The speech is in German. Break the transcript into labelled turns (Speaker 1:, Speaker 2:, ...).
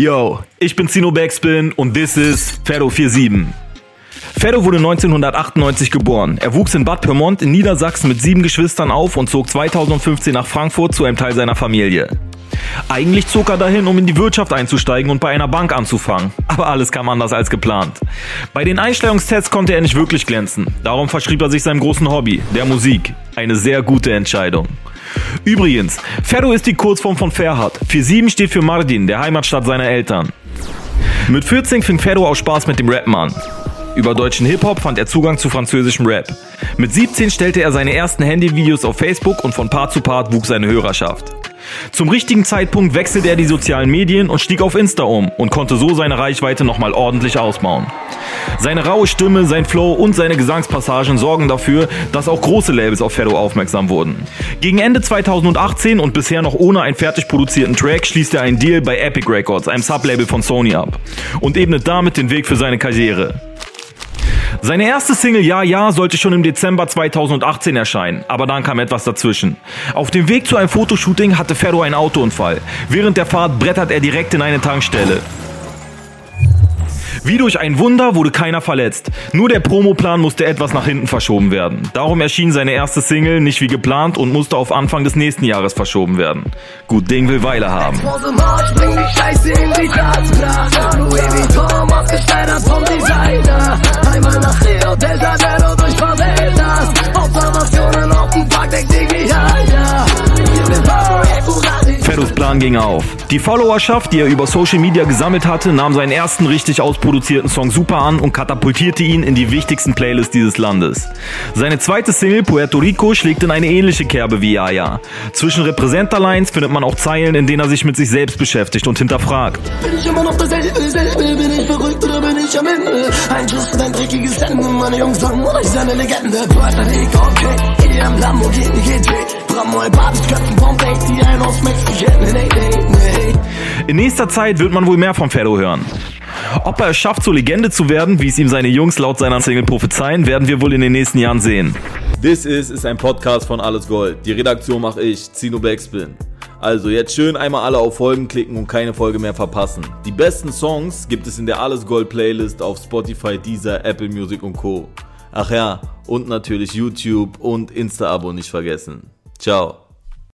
Speaker 1: Yo, ich bin Zino Backspin und this is Ferro47. Ferro wurde 1998 geboren. Er wuchs in Bad Pyrmont in Niedersachsen mit sieben Geschwistern auf und zog 2015 nach Frankfurt zu einem Teil seiner Familie. Eigentlich zog er dahin, um in die Wirtschaft einzusteigen und bei einer Bank anzufangen. Aber alles kam anders als geplant. Bei den Einstellungstests konnte er nicht wirklich glänzen. Darum verschrieb er sich seinem großen Hobby, der Musik. Eine sehr gute Entscheidung. Übrigens, Ferro ist die Kurzform von Ferhat. 47 steht für Mardin, der Heimatstadt seiner Eltern. Mit 14 fing Ferro auch Spaß mit dem Rappen an. Über deutschen Hip-Hop fand er Zugang zu französischem Rap. Mit 17 stellte er seine ersten Handyvideos auf Facebook und von Part zu Part wuchs seine Hörerschaft. Zum richtigen Zeitpunkt wechselte er die sozialen Medien und stieg auf Insta um und konnte so seine Reichweite nochmal ordentlich ausbauen. Seine raue Stimme, sein Flow und seine Gesangspassagen sorgen dafür, dass auch große Labels auf Ferro aufmerksam wurden. Gegen Ende 2018 und bisher noch ohne einen fertig produzierten Track schließt er einen Deal bei Epic Records, einem Sublabel von Sony ab und ebnet damit den Weg für seine Karriere. Seine erste Single Ja Ja sollte schon im Dezember 2018 erscheinen, aber dann kam etwas dazwischen. Auf dem Weg zu einem Fotoshooting hatte Ferro einen Autounfall. Während der Fahrt brettert er direkt in eine Tankstelle. Wie durch ein Wunder wurde keiner verletzt. Nur der Promoplan musste etwas nach hinten verschoben werden. Darum erschien seine erste Single nicht wie geplant und musste auf Anfang des nächsten Jahres verschoben werden. Gut Ding will Weile haben. Einmal nach Rio de Ferros Plan ging auf. Die Followerschaft, die er über Social Media gesammelt hatte, nahm seinen ersten richtig ausproduzierten Song super an und katapultierte ihn in die wichtigsten Playlists dieses Landes. Seine zweite Single Puerto Rico schlägt in eine ähnliche Kerbe wie Yaya. Zwischen Representerlines findet man auch Zeilen, in denen er sich mit sich selbst beschäftigt und hinterfragt. Bin ich immer noch derselbe, selbe, bin ich verrückt oder bin ich am Ende? Ein Schuss für dein dreckiges Ende, meine Jungs sagen, ich sei eine Legende. Puerto Rico, okay, in ihrem Lamborghini GT. Bramol, In nächster Zeit wird man wohl mehr von Ferro hören. Ob er es schafft, zur Legende zu werden, wie es ihm seine Jungs laut seiner Single prophezeien, werden wir wohl in den nächsten Jahren sehen.
Speaker 2: This is ist ein Podcast von Alles Gold. Die Redaktion mache ich, Zino Backspin. Also jetzt schön einmal alle auf Folgen klicken und keine Folge mehr verpassen. Die besten Songs gibt es in der Alles Gold Playlist auf Spotify, Deezer, Apple Music und Co. Ach ja, und natürlich YouTube und Insta-Abo nicht vergessen. 叫